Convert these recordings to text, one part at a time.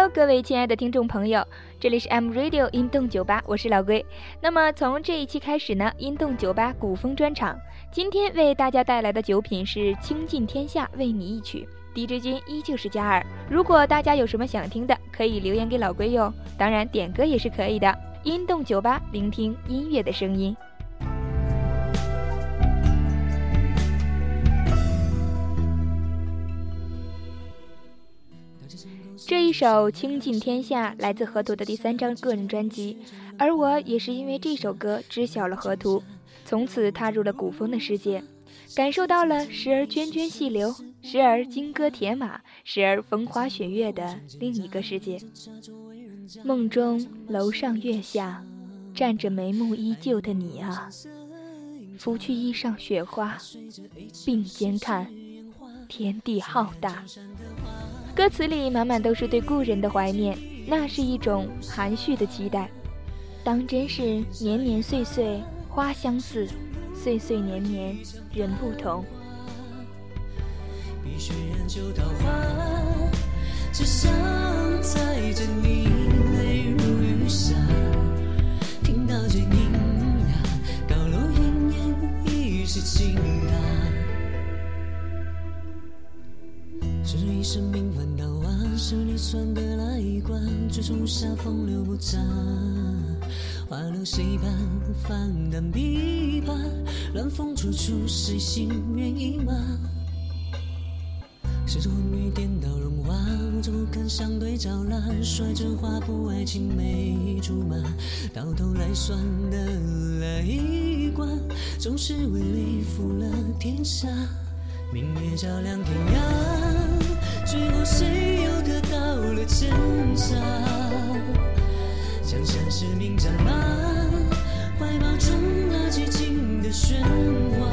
Hello，各位亲爱的听众朋友，这里是 M Radio 音动酒吧，我是老龟。那么从这一期开始呢，音动酒吧古风专场，今天为大家带来的酒品是倾尽天下为你一曲。DJ 君依旧是加二。如果大家有什么想听的，可以留言给老龟哟。当然点歌也是可以的。音动酒吧，聆听音乐的声音。一首《倾尽天下》来自河图的第三张个人专辑，而我也是因为这首歌知晓了河图，从此踏入了古风的世界，感受到了时而涓涓细流，时而金戈铁马，时而风花雪月的另一个世界。梦中楼上月下，站着眉目依旧的你啊，拂去衣上雪花，并肩看，天地浩大。歌词里满满都是对故人的怀念，那是一种含蓄的期待。当真是年年岁岁花相似，岁岁年年人不同。碧血染就桃花，只想放淡琵琶，乱风处处，谁心愿意吗？谁着昏雨颠倒荣华，我怎敢相对照烂？率真花不爱青梅竹马，到头来算得来一卦，总是为利负了天下。明月照亮天涯，最后谁又得到了真假？江山是名战马，怀抱中那寂静的喧哗。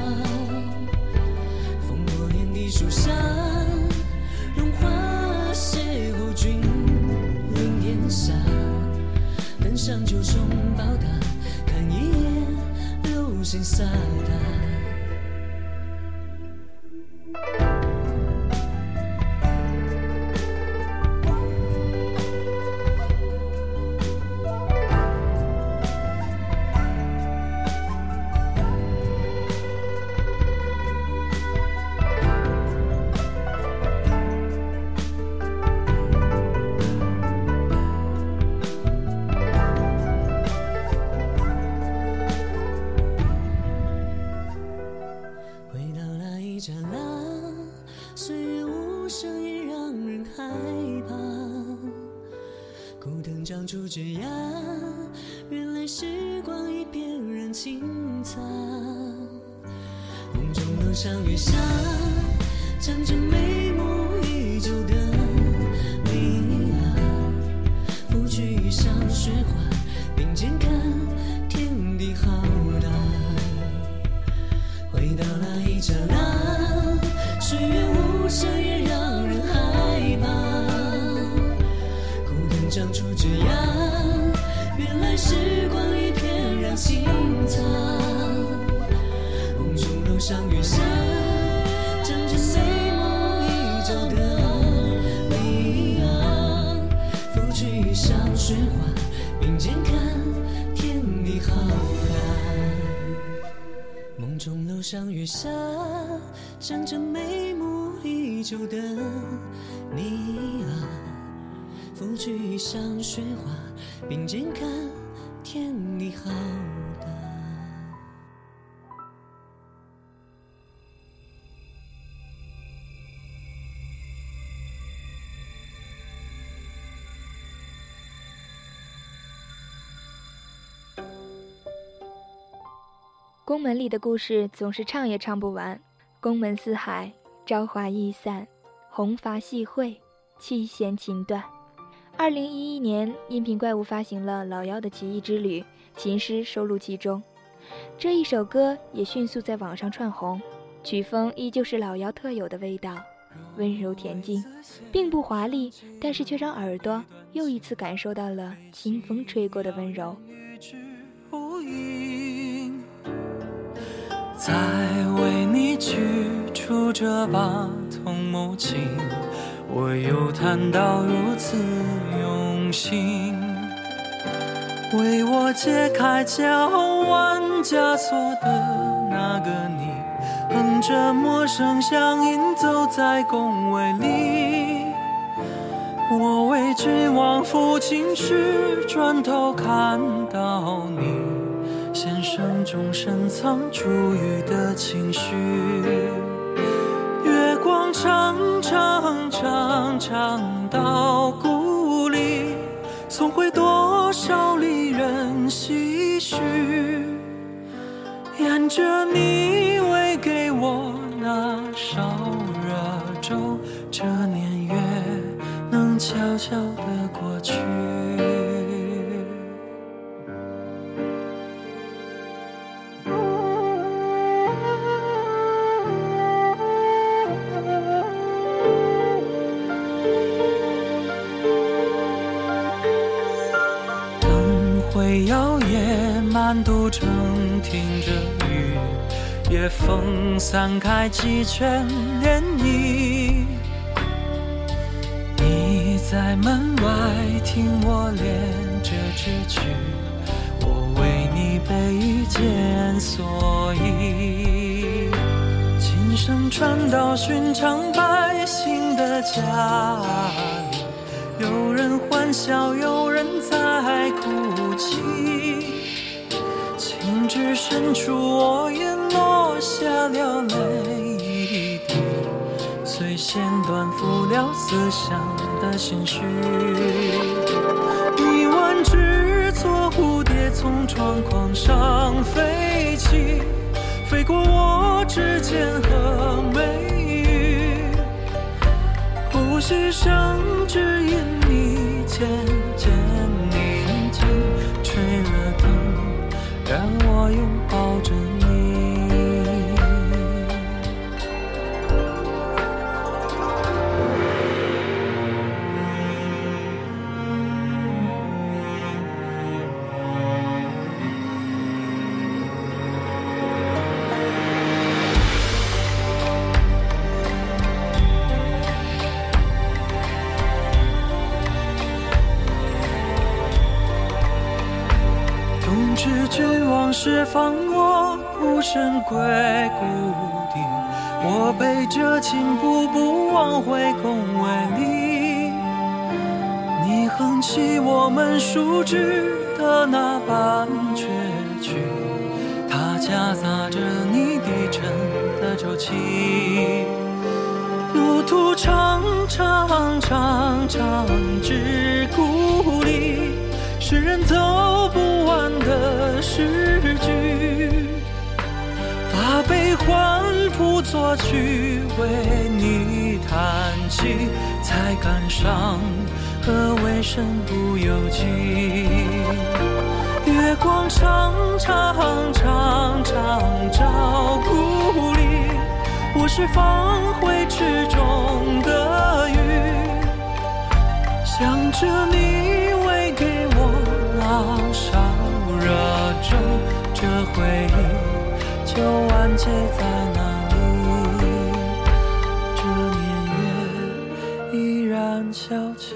烽火连地树下，荣华邂逅君临天下。登上九重宝塔，看一眼流星飒沓。上月下，站着眉目依旧的你啊，拂去衣上雪花，上月下，想着眉目依旧的你啊，拂去衣上雪花，并肩看天你好。宫门里的故事总是唱也唱不完。宫门四海，朝华易散，红发细会，七弦琴断。二零一一年，音频怪物发行了老妖的奇异之旅，琴师收录其中。这一首歌也迅速在网上窜红，曲风依旧是老妖特有的味道，温柔恬静，并不华丽，但是却让耳朵又一次感受到了清风吹过的温柔。再为你取出这把桐木琴，我又谈到如此用心，为我解开脚腕枷锁的那个你，哼着陌生乡音走在宫闱里。我为君王抚琴时，转头看到你，中深藏珠玉的情绪。月光长长长长到故里，送回多少离人唏嘘。沿着你喂给我那烧热粥，这年月能悄悄的过去。会摇曳，满都城听着雨，夜风散开几圈涟漪。你在门外听我练这支曲，我为你备一件蓑衣。琴声传到寻常百姓的家里。有人欢笑，有人在哭深处，我也落下了泪一滴，随弦断付了思乡的心绪。一万只错蝴蝶从窗框上飞起，飞过我指尖和眉宇。呼吸声只因你渐渐宁静，吹了灯，让我拥抱着你。君王释放我，孤身归故地。我背着琴，步步往回宫闱里。你哼起我们熟知的那半阙曲，它夹杂着你低沉的周期。路途长长长长至故里，世人走不的诗句。把悲欢谱作曲，为你弹起，才感伤何为身不由己。月光常常常常照故里。我是放回池中的鱼，想着你就完结在那里。这年月依然悄悄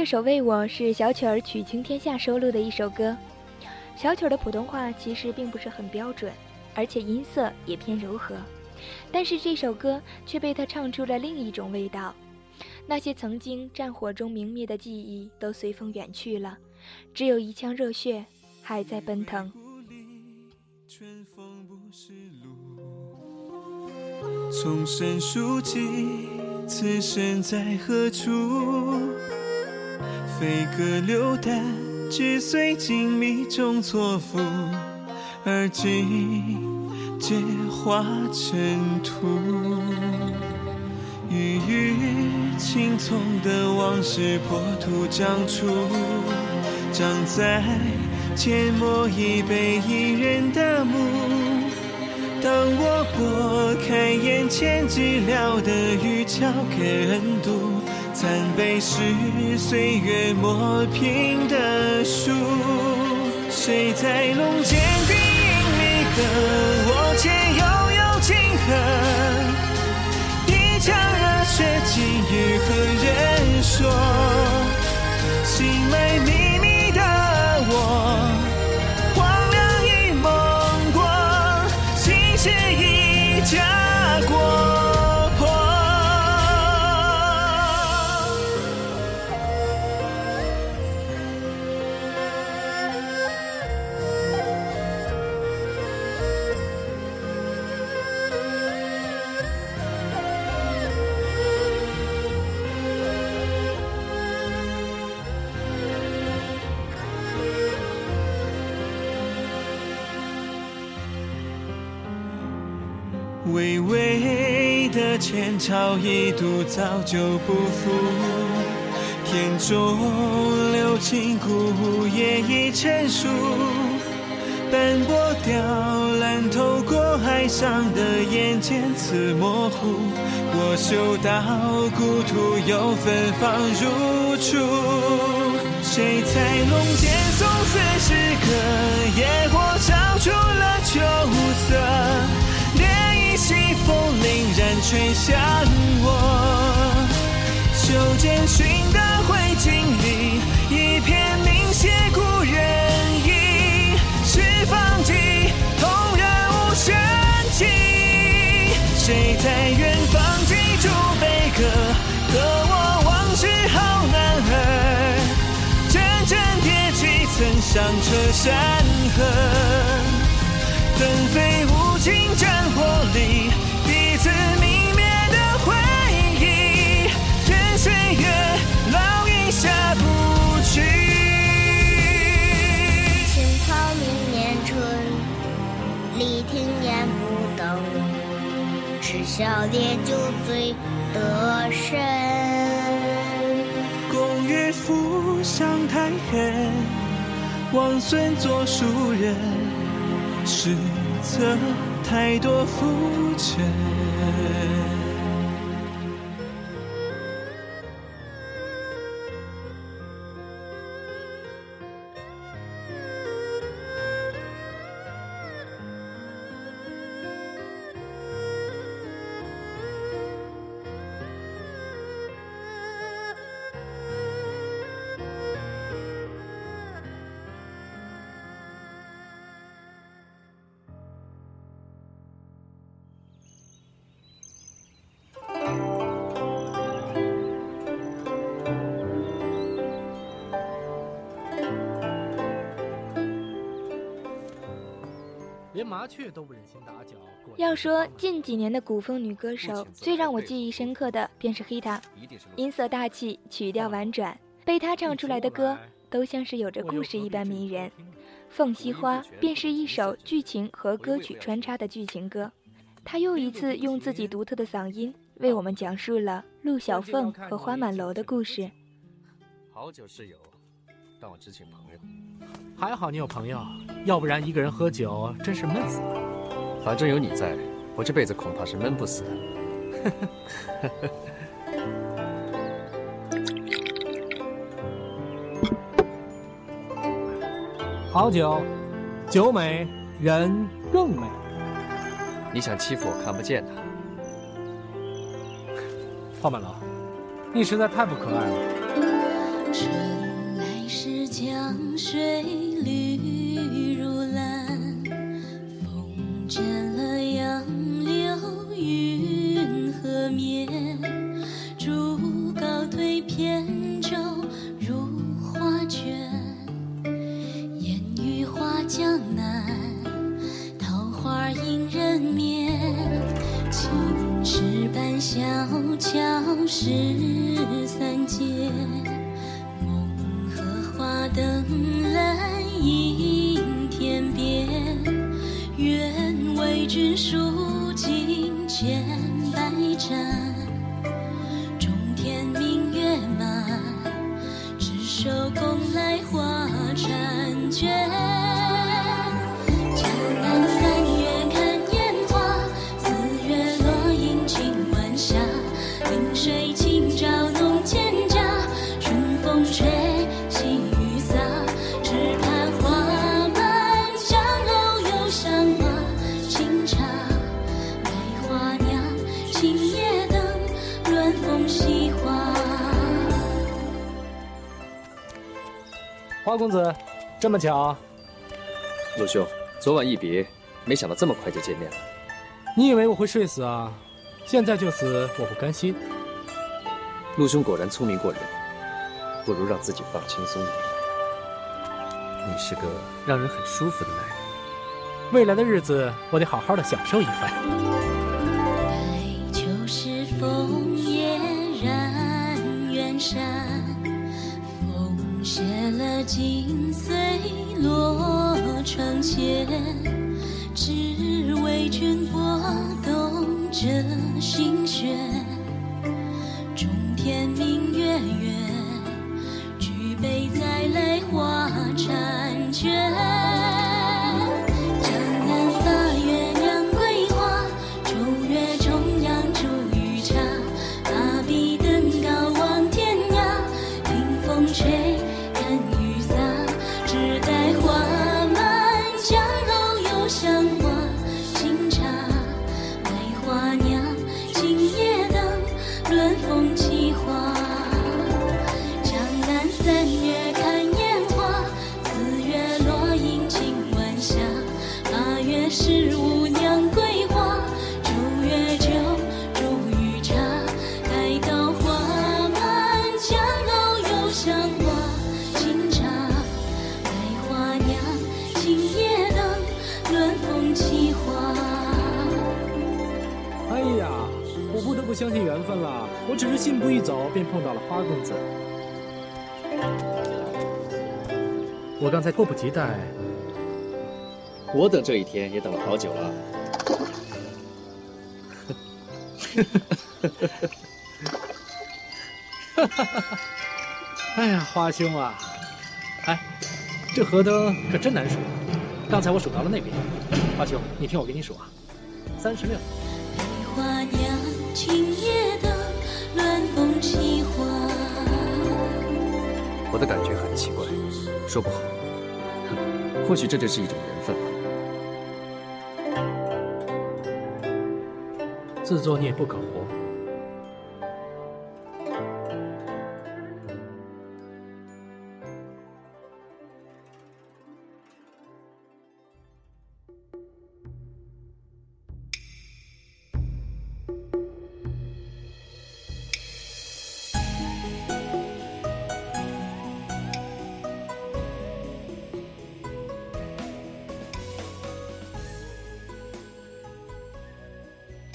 这首《为我》是小曲儿曲倾天下收录的一首歌。小曲儿的普通话其实并不是很标准，而且音色也偏柔和，但是这首歌却被他唱出了另一种味道。那些曾经战火中明灭的记忆都随风远去了，只有一腔热血还在奔腾。春风不识路，从深书记，此身在何处？飞鸽流丹，只随锦觅中错付。而今皆化尘土。郁郁青葱的往事破土长出，长在阡陌一杯一人的墓。当我拨开眼前寂寥的雨，交给人读，三杯是岁月磨平的书。谁在龙间低吟离歌？我且悠悠情河。一腔热血，今日何人说？巍巍的前朝一度早就不复，天中流金谷也已成熟，斑驳雕栏透过海上的眼间似模糊，我嗅到故土又芬芳如初，谁在龙间诵此诗歌，吹向我，袖间寻的灰烬里，一片凝血故人意，是放弃同人无声气。谁在远方记住悲歌，和我往事好男儿，阵阵铁骑曾响彻山河，纷飞无尽战火里，彼此得神。公岳父上太恨，王孙做庶人，实则。太多浮沉。连麻雀都不忍心打搅。要说近几年的古风女歌手，最让我记忆深刻的便是黑塔，音色大气，曲调婉转，被她唱出来的歌都像是有着故事一般迷人。《凤栖花》便是一首剧情和歌曲穿插的剧情歌，她又一次用自己独特的嗓音为我们讲述了陆小凤和花满楼的故事。好久室友，但我只请朋友。还好你有朋友，要不然一个人喝酒真是闷死了。反正有你在，我这辈子恐怕是闷不死的。好酒，酒美人更美。你想欺负我看不见的？花满楼，你实在太不可爱了。花公子，这么巧，陆兄，昨晚一别，没想到这么快就见面了。你以为我会睡死啊？现在就死，我不甘心。陆兄果然聪明过人，不如让自己放轻松一点。你是个让人很舒服的男人。未来的日子，我得好好的享受一番。白秋时枫叶染远山，写了金穗落窗前，只为君拨动这心弦。中天明相信缘分了。我只是信步一走，便碰到了花公子。我刚才迫不及待，我等这一天也等了好久了。哎呀，花兄啊，哎，这河灯可真难数。刚才我数到了那边，花兄，你听我给你数啊，三十六。我的感觉很奇怪，说不好。或许这就是一种缘分吧。自作孽不可活。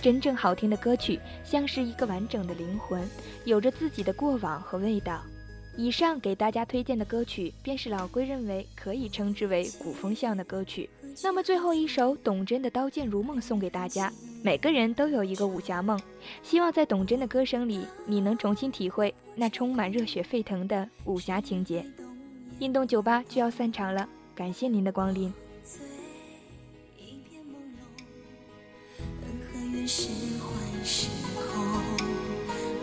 真正好听的歌曲像是一个完整的灵魂，有着自己的过往和味道。以上给大家推荐的歌曲，便是老龟认为可以称之为古风向的歌曲。那么最后一首董贞的《刀剑如梦》送给大家。每个人都有一个武侠梦，希望在董贞的歌声里，你能重新体会那充满热血沸腾的武侠情节。运动酒吧就要散场了，感谢您的光临。是幻是空。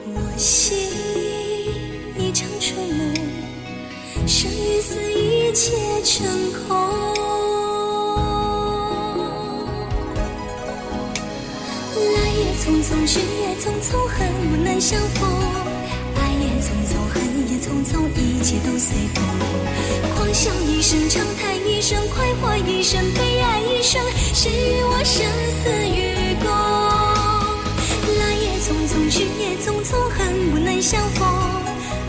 我心一场春梦，生与死一切成空。来也匆匆，去也匆匆，恨不能相逢。爱也匆匆，恨也匆匆，一切都随风。狂笑一声，长叹一声，快活一生，悲哀一生，谁与我生死与共？匆匆，去也匆匆，恨不能相逢。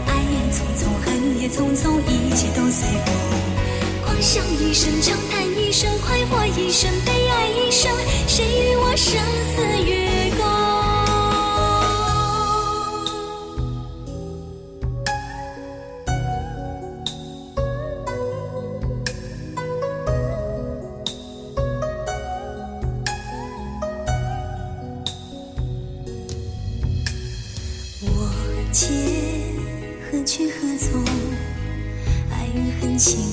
爱也匆匆，恨也匆匆，一切都随风。狂笑一声，长叹一声，快活一生，悲哀一生，谁与我生死与共？情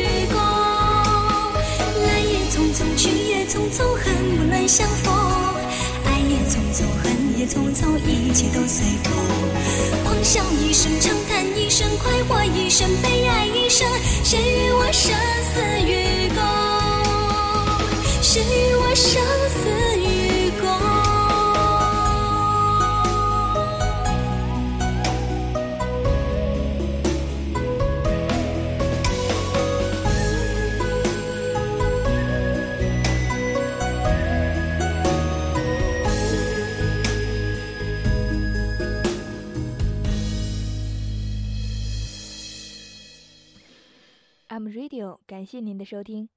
共？匆匆，去也匆匆，恨不能相逢。爱也匆匆，恨也匆匆，一切都随风。狂笑一声，长叹一声，快活一生，悲感谢您的收听。